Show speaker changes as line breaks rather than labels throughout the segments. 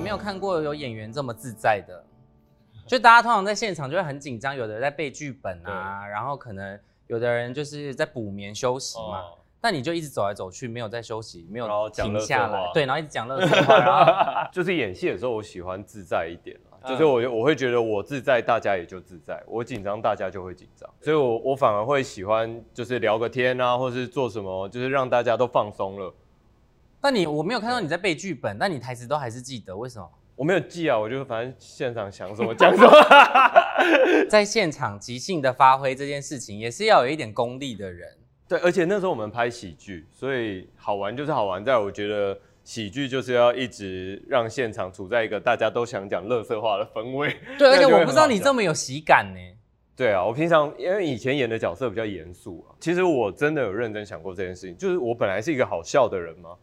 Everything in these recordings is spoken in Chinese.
没有看过有演员这么自在的，就大家通常在现场就会很紧张，有的人在背剧本啊，然后可能有的人就是在补眠休息嘛。
哦。
但你就一直走来走去，没有在休息，没有停下来。
话，
对，然后一直讲乐色话，然后
就是演戏的时候，我喜欢自在一点就是我我会觉得我自在，大家也就自在；我紧张，大家就会紧张。所以我我反而会喜欢就是聊个天啊，或是做什么，就是让大家都放松了。
但你我没有看到你在背剧本，但你台词都还是记得，为什么？
我没有记啊，我就反正现场想什么 讲什么。
在现场即兴的发挥这件事情，也是要有一点功力的人。
对，而且那时候我们拍喜剧，所以好玩就是好玩在，我觉得喜剧就是要一直让现场处在一个大家都想讲乐色话的氛围。
对，而且我不知道你这么有喜感呢。
对啊，我平常因为以前演的角色比较严肃啊，其实我真的有认真想过这件事情，就是我本来是一个好笑的人吗？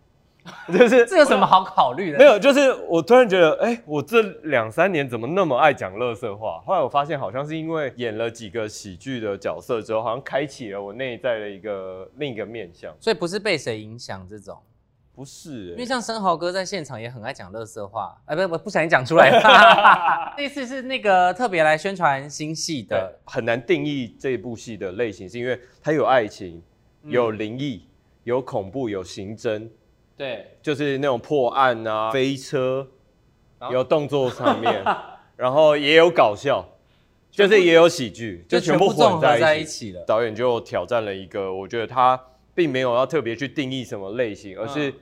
就是
这有什么好考虑的？
没有，就是我突然觉得，哎、我这两三年怎么那么爱讲乐色话？后来我发现，好像是因为演了几个喜剧的角色之后，好像开启了我内在的一个另一个面向。
所以不是被谁影响这种，
不是、欸，
因为像生蚝哥在现场也很爱讲乐色话，哎，不我不小心讲出来。这次是那个特别来宣传新戏的，，
很难定义这部戏的类型，是因为它有爱情，有灵异，有恐怖，有刑侦，
对，
就是那种破案啊、飞车，有动作场面，然后也有搞笑，就是也有喜剧，就全部混
合在
在一起。
了。
导演就挑战了一个，我觉得他并没有要特别去定义什么类型，而是
嗯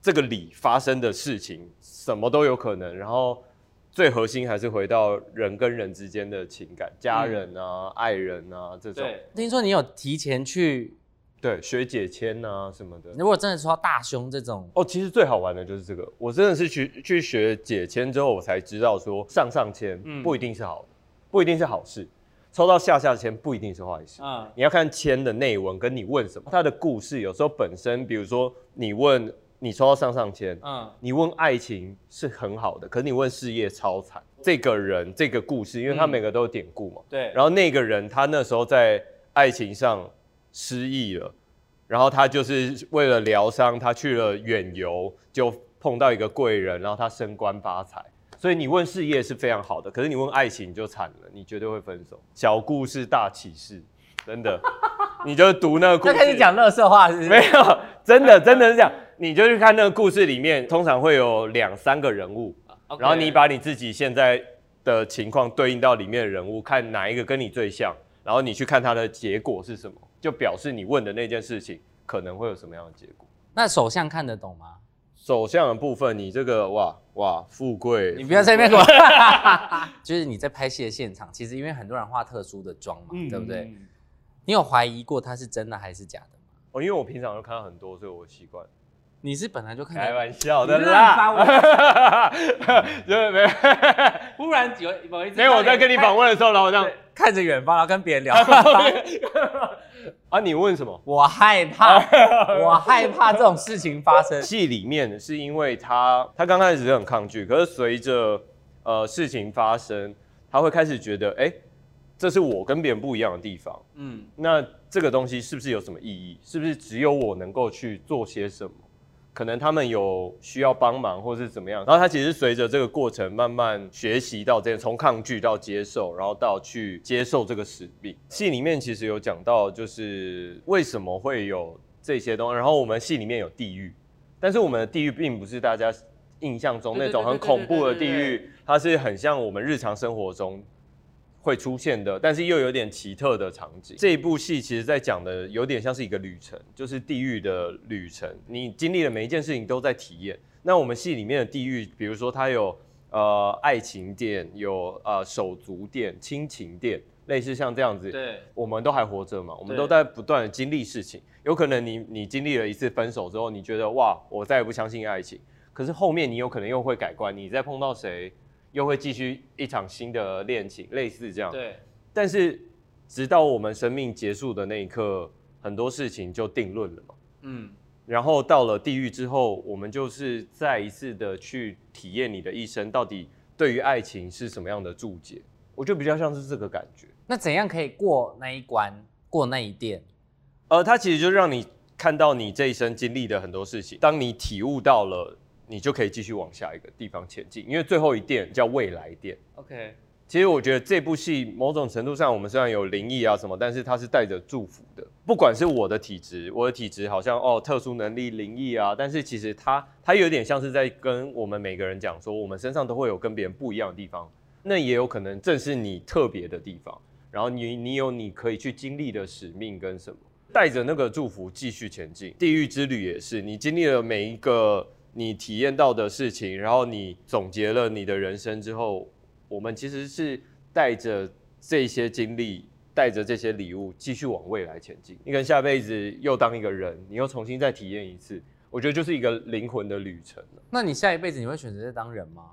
这个里发生的事情什么都有可能，然后最核心还是回到人跟人之间的情感，家人啊、爱人啊这种，
听说你有提前去，
对，学姐签啊什么的。
如果真的说到大胸这种，
哦，其实最好玩的就是这个，我真的是去去学解签之后，我才知道说上上签
嗯
不一定是好的，不一定是好事，抽到下下签不一定是坏事。
嗯，
你要看签的内文跟你问什么，它的故事有时候本身，比如说你问你抽到上上签，
嗯，
你问爱情是很好的，可是你问事业超惨。这个人这个故事，因为他
嗯
每个都有典故嘛，
对，
然后那个人他那时候在爱情上失忆了，然后他就是为了疗伤，他去了远游，就碰到一个贵人，然后他升官发财。所以你问事业是非常好的，可是你问爱情就惨了，你绝对会分手。小故事大启示，真的，你就读那个故事，
就开始讲乐色话是不是？
没有，真的真的是这样，你就去看那个故事里面，通常会有两三个人物然后你把你自己现在的情况对应到里面的人物，看哪一个跟你最像，然后你去看他的结果是什么，就表示你问的那件事情可能会有什么样的结果。
那首相看得懂吗？
首相的部分，你这个哇哇富贵，
你不要在那边给我，就是你在拍戏的现场，其实因为很多人化特殊的妆嘛，对不对？？你有怀疑过他是真的还是假的吗？
哦，因为我平常都看到很多，所以我习惯。
你是本来就看
开，玩笑的啦，就是没有
忽然有某一次
没有我在跟你访问的时候，然后我这样
看着远方，然后跟别人聊。
啊，你问什么？
我害怕，我害怕这种事情发生。
戏里面是因为他他刚开始是很抗拒，可是随着呃事情发生，他会开始觉得，哎、这是我跟别人不一样的地方。
嗯，
那这个东西是不是有什么意义？是不是只有我能够去做些什么？可能他们有需要帮忙，或是怎么样。然后他其实随着这个过程慢慢学习到这样，从抗拒到接受，然后到去接受这个使命。戏里面其实有讲到，就是为什么会有这些东西。然后我们戏里面有地狱，但是我们的地狱并不是大家印象中那种很恐怖的地狱，它是很像我们日常生活中会出现的，但是又有点奇特的场景。这一部戏其实在讲的有点像是一个旅程，就是地狱的旅程。你经历的每一件事情都在体验。那我们戏里面的地狱，比如说它有呃爱情店，有呃手足店、亲情店，类似像这样子。
对，
我们都还活着嘛，我们都在不断的经历事情。有可能你你经历了一次分手之后，你觉得哇，我再也不相信爱情。可是后面你有可能又会改观，你再碰到谁，又会继续一场新的恋情，类似这样。
对，
但是直到我们生命结束的那一刻，很多事情就定论了嘛。
嗯，
然后到了地狱之后，我们就是再一次的去体验你的一生到底对于爱情是什么样的注解。我觉得比较像是这个感觉。
那怎样可以过那一关，过那一店？
呃，它其实就让你看到你这一生经历的很多事情。当你体悟到了你就可以继续往下一个地方前进，因为最后一店叫未来店。
OK，
其实我觉得这部戏某种程度上，我们虽然有灵异啊什么，但是它是带着祝福的。不管是我的体质，我的体质好像哦特殊能力灵异啊，但是其实它它有点像是在跟我们每个人讲说，我们身上都会有跟别人不一样的地方，那也有可能正是你特别的地方，然后你你有你可以去经历的使命跟什么，带着那个祝福继续前进。地狱之旅也是，你经历了每一个你体验到的事情，然后你总结了你的人生之后，我们其实是带着这些经历，带着这些礼物，继续往未来前进。你可能下辈子又当一个人，你又重新再体验一次，我觉得就是一个灵魂的旅程
那你下一辈子你会选择再当人吗？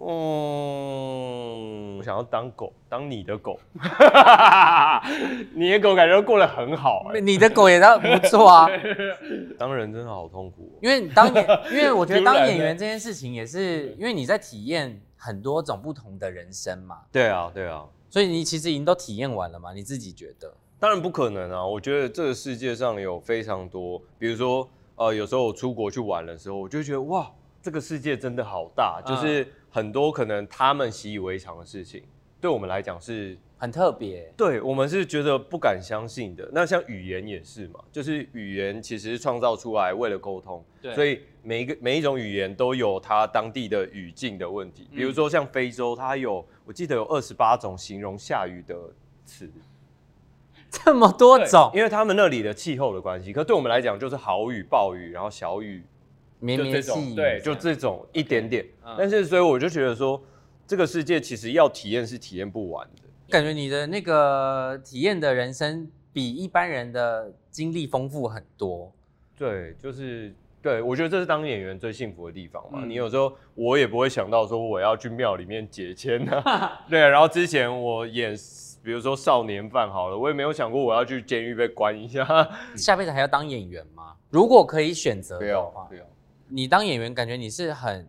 嗯，我想要当狗，当你的狗，你的狗感觉过得很好、欸，
你的狗也当不错啊，
当人真的好痛苦、哦。
因为当演，因为我觉得当演员这件事情也是，因为你在体验很多种不同的人生嘛，
对啊，对啊，
所以你其实已经都体验完了嘛，你自己觉得？
当然不可能啊！我觉得这个世界上有非常多，比如说，呃，有时候我出国去玩的时候，我就觉得哇，这个世界真的好大，就是很多可能他们习以为常的事情，对我们来讲是，
很特别，
对我们是觉得不敢相信的。那像语言也是嘛，就是语言其实创造出来为了沟通，所以每一个每一种语言都有它当地的语境的问题。比如说像非洲，它有我记得有二十八种形容下雨的词。
这么多种，
因为他们那里的气候的关系，可对我们来讲就是好雨、暴雨，然后小雨，
绵绵细雨，
对，就这种一点点。
嗯
但是所以我就觉得说，这个世界其实要体验是体验不完的。
感觉你的那个体验的人生比一般人的经历丰富很多。
对，就是对我觉得这是当演员最幸福的地方嘛。
嗯
你有时候我也不会想到说我要去庙里面解签啊，对。然后之前我演，比如说少年犯好了，我也没有想过我要去监狱被关一下。
下辈子还要当演员吗？如果可以选择
不要
的话
不，要，
你当演员，感觉你是很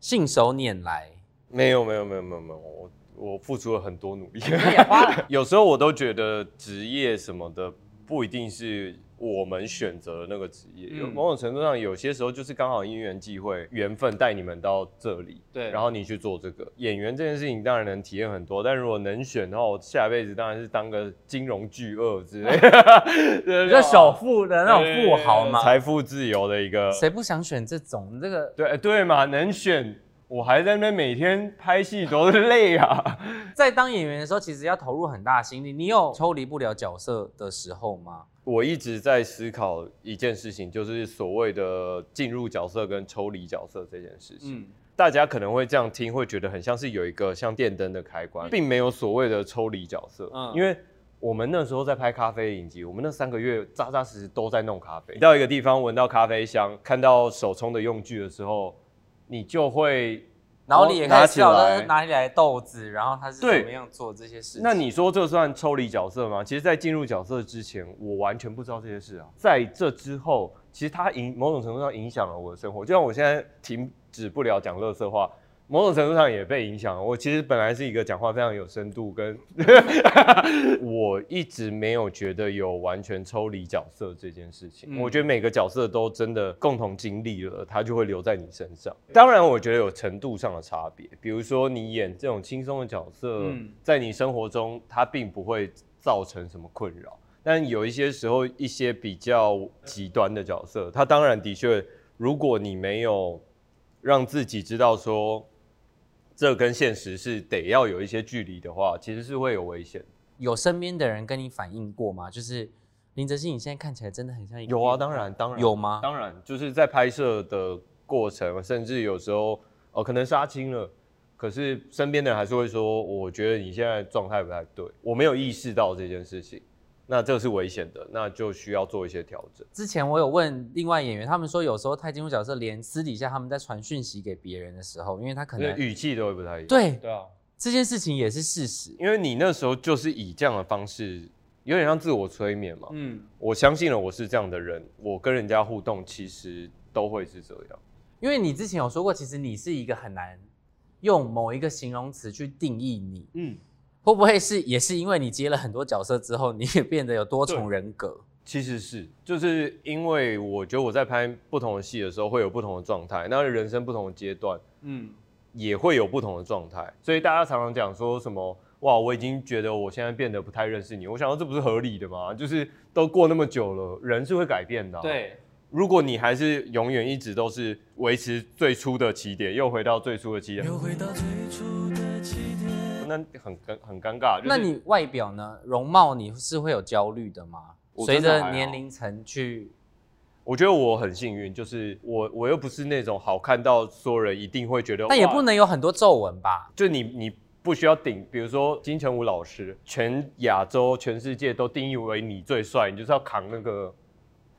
信手拈来。
没有没有没有没有没有，我我付出了很多努力。
也花了
有时候我都觉得职业什么的不一定是我们选择的那个职业，有
嗯
某种程度上，有些时候就是刚好因缘际会、缘分带你们到这里，
对
然后你去做这个演员这件事情，当然能体验很多，但如果能选的话，我下辈子当然是当个金融巨鳄之类的，对
你就首富的那种富豪嘛，
财富自由的一个，
谁不想选这种？这个
对对嘛，能选。我还在那边每天拍戏，多累啊！
在当演员的时候，其实要投入很大的心力。你有抽离不了角色的时候吗？
我一直在思考一件事情，就是所谓的进入角色跟抽离角色这件事情。
嗯，
大家可能会这样听，会觉得很像是有一个像电灯的开关，并没有所谓的抽离角色。
嗯
因为我们那时候在拍咖啡影集，我们那三个月扎扎实实都在弄咖啡。到一个地方闻到咖啡香，看到手冲的用具的时候，你就会
然后你也
拿
开始知道他哪里来的豆子，然后他是怎么样做这些事情。
那你说这算抽离角色吗？其实，在进入角色之前，我完全不知道这些事啊。在这之后，其实它影某种程度上影响了我的生活。就像我现在停止不了讲乐色话，某种程度上也被影响。我其实本来是一个讲话非常有深度，跟 我一直没有觉得有完全抽离角色这件事情。
嗯
我觉得每个角色都真的共同经历了，它就会留在你身上。当然，我觉得有程度上的差别，比如说你演这种轻松的角色，
嗯
在你生活中它并不会造成什么困扰。但有一些时候，一些比较极端的角色，它当然的确，如果你没有让自己知道说这跟现实是得要有一些距离的话，其实是会有危险。
有身边的人跟你反映过吗？就是林哲熹，你现在看起来真的很像一个
有啊，当然，当然
有吗？
当然，就是在拍摄的过程，甚至有时候哦，可能杀青了，可是身边的人还是会说，我觉得你现在状态不太对，我没有意识到这件事情，那这个是危险的，那就需要做一些调整。
之前我有问另外演员，他们说有时候太进入角色，连私底下他们在传讯息给别人的时候，因为他可能
语气都会不太一样。
对
对啊，
这件事情也是事实。
因为你那时候就是以这样的方式，有点像自我催眠嘛。
嗯，
我相信了我是这样的人，我跟人家互动其实都会是这样。
因为你之前有说过，其实你是一个很难用某一个形容词去定义你，
嗯，
会不会是也是因为你接了很多角色之后，你也变得有多重人格？
其实是，就是因为我觉得我在拍不同的戏的时候会有不同的状态，那人生不同的阶段
嗯，
也会有不同的状态，所以大家常常讲说什么哇，我已经觉得我现在变得不太认识你，我想到这不是合理的吗？就是都过那么久了，人是会改变的啊、
对，
如果你还是永远一直都是维持最初的起点，又回到最初的起点，
又回到最初的起点。
那很尴很尴尬。就是
那你外表呢？容貌你是会有焦虑的吗？随着年龄层去，
我觉得我很幸运，就是我我又不是那种好看到所有人一定会觉得，哇
但也不能有很多皱纹吧？
就你你不需要顶，比如说金城武老师，全亚洲全世界都定义为你最帅，你就是要扛那个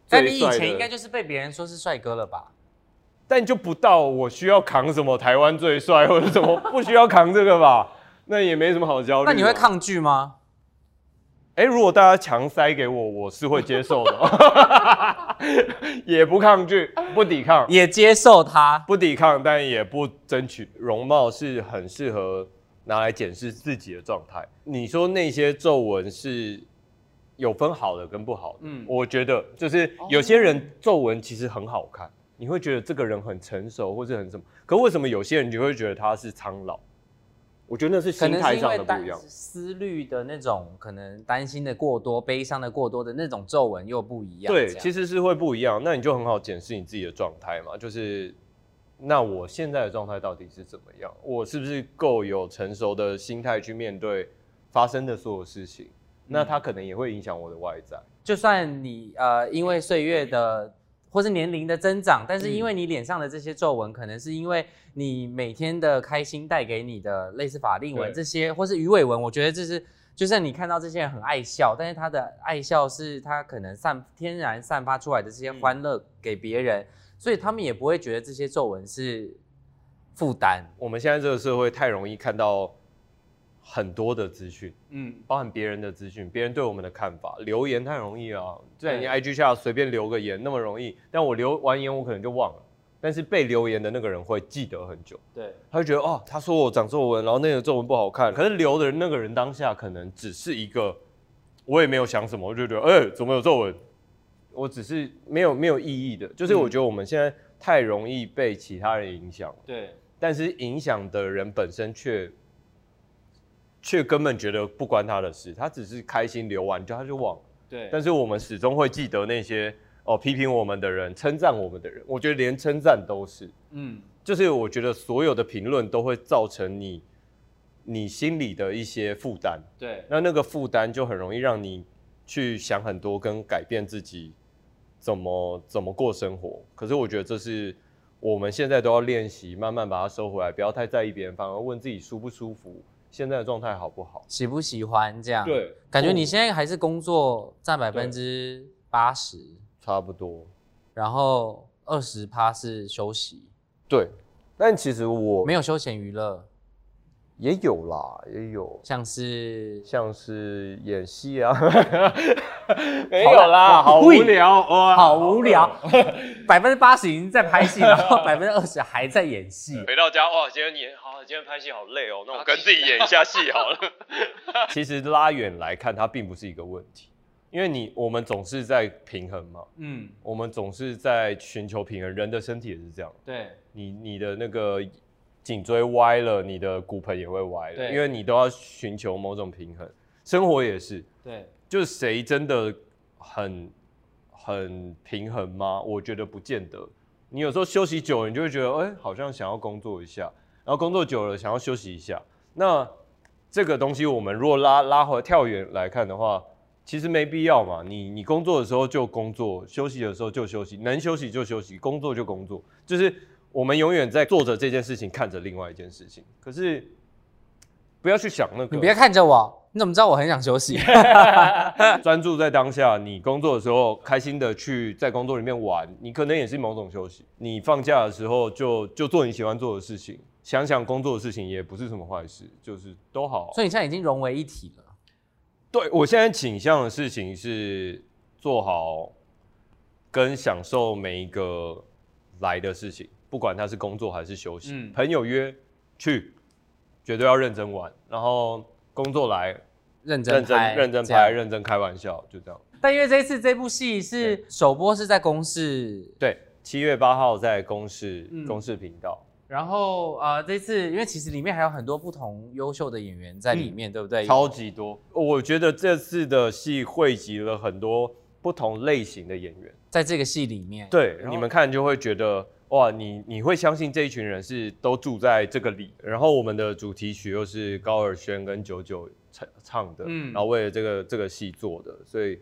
但你以。前应该就是被别人说是帅哥了吧？
但就不到我需要扛什么台湾最帅或者什么，不需要扛这个吧？那也没什么好焦虑。
那你会？抗拒吗？
哎、如果大家强塞给我，我是会接受的，也不抗拒，不抵抗。
也接受他？
不抵抗，但也不争取。容貌是很适合拿来检视自己的状态。你说那些皱纹是有分好的跟不好的，
嗯
嗯，我觉得就是有些人皱纹其实很好看，你会觉得这个人很成熟或者很什么，可为什么有些人你就会觉得他是苍老？我觉得那是心态上的不一样。
思虑的那种，可能担心的过多、悲伤的过多的那种皱纹又不一样。
对，其实是会不一样。那你就很好检视你自己的状态嘛，就是那我现在的状态到底是怎么样？我是不是够有成熟的心态去面对发生的所有事情？那它可能也会影响我的外在。
就算你呃因为岁月的或是年龄的增长，但是因为你脸上的这些皱纹，可能是因为你每天的开心带给你的类似法令纹
对
这些，或是鱼尾纹，我觉得这是。就像你看到这些人很爱笑，但是他的爱笑是他可能散天然散发出来的这些欢乐给别人，所以他们也不会觉得这些皱纹是负担。
我们现在这个社会太容易看到很多的资讯，
嗯，
包含别人的资讯，别人对我们的看法，留言太容易啊，在你 IG 下随便留个言那么容易，但我留完言我可能就忘了，但是被留言的那个人会记得很久。
对，
他就觉得哦，他说我长皱纹，然后那个皱纹不好看。可是留的那个人当下可能只是一个，我也没有想什么，我就觉得哎、怎么有皱纹？我只是没有没有意义的，就是我觉得我们现在太容易被其他人影响了，
对，
但是影响的人本身却却根本觉得不关他的事，他只是开心流完就他就忘了。
对，
但是我们始终会记得那些哦批评我们的人、称赞我们的人，我觉得连称赞都是。
嗯，
就是我觉得所有的评论都会造成你你心里的一些负担，
对，
那那个负担就很容易让你去想很多跟改变自己怎么怎么过生活。可是我觉得这是我们现在都要练习，慢慢把它收回来，不要太在意别人，反而问自己舒不舒服，现在的状态好不好？
喜不喜欢这样？，
对，
感觉你现在还是工作占百分之八十，
差不多。
然后二十趴是休息，
对，但其实我
没有休闲娱乐，
也有啦，也有。
像是
像是演戏啊，没有啦，好无聊哇，
好无聊，百分之八十已经在拍戏，然后百分之二十还在演戏。
回到家哇，今天演好，今天拍戏好累哦，那我跟自己演一下戏好了。其实拉远来看，它并不是一个问题，因为你我们总是在平衡嘛，
嗯，
我们总是在寻求平衡，人的身体也是这样，
对，
你你的那个颈椎歪了，你的骨盆也会歪了，
对。
因为你都要寻求某种平衡，生活也是，
对，
就是谁真的很很平衡吗？我觉得不见得。你有时候休息久了，你就会觉得，哎、好像想要工作一下，然后工作久了想要休息一下。那这个东西，我们如果拉拉回跳远来看的话，其实没必要嘛。你你工作的时候就工作，休息的时候就休息，能休息就休息，工作就工作，就是我们永远在做着这件事情，看着另外一件事情。可是不要去想那个，
你别看着我，你怎么知道我很想休息？
专注在当下，你工作的时候开心的去在工作里面玩，你可能也是某种休息。你放假的时候就就做你喜欢做的事情，想想工作的事情也不是什么坏事，就是都好。
所以你现在已经融为一体了。
对我现在倾向的事情是做好跟享受每一个来的事情，不管它是工作还是休息。
嗯
朋友约去，绝对要认真玩，然后工作来
认真
认真
拍
认真拍，认真开玩笑，就这样。
但因为这一次这部戏是首播是在公视，
对，七月八号在公视
嗯
公视频道。
然后呃这次因为其实里面还有很多不同优秀的演员在里面，对不对？
嗯超级多。我觉得这次的戏汇集了很多不同类型的演员，
在这个戏里面，
对，你们看就会觉得哇，你你会相信这一群人是都住在这个里。然后我们的主题曲又是高尔宣跟九九唱唱的，
嗯
然后为了这个这个戏做的，所以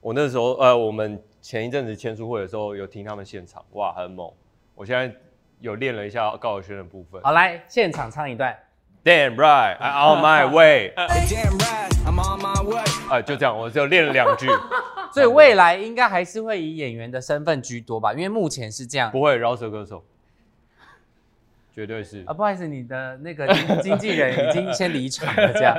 我那时候呃，我们前一阵子签书会的时候有听他们现场，哇，很猛。我现在有练了一下高尔宣的部分。
好来现场唱一段。
Damn right, I'm on my way。
Damn right, I'm on my way.
啊，就这样，我只有练了两句，
所以未来应该还是会以演员的身份居多吧，因为目前是这样。
不会饶舌歌手，绝对是
啊，。不好意思，你的那个经 经纪人已经先离场了，这样，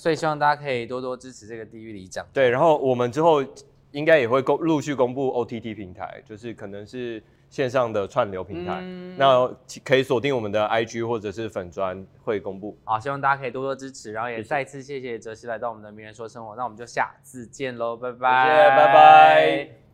所以希望大家可以多多支持这个地狱里长。
对，然后我们之后应该也会公陆续公布 OTT 平台，就是可能是线上的串流平台，
嗯
那可以锁定我们的 IG 或者是粉砖会公布。
好，希望大家可以多多支持，然后也再次谢谢哲熙来到我们的名人说生活，那我们就下次见喽，拜拜，
谢谢拜拜。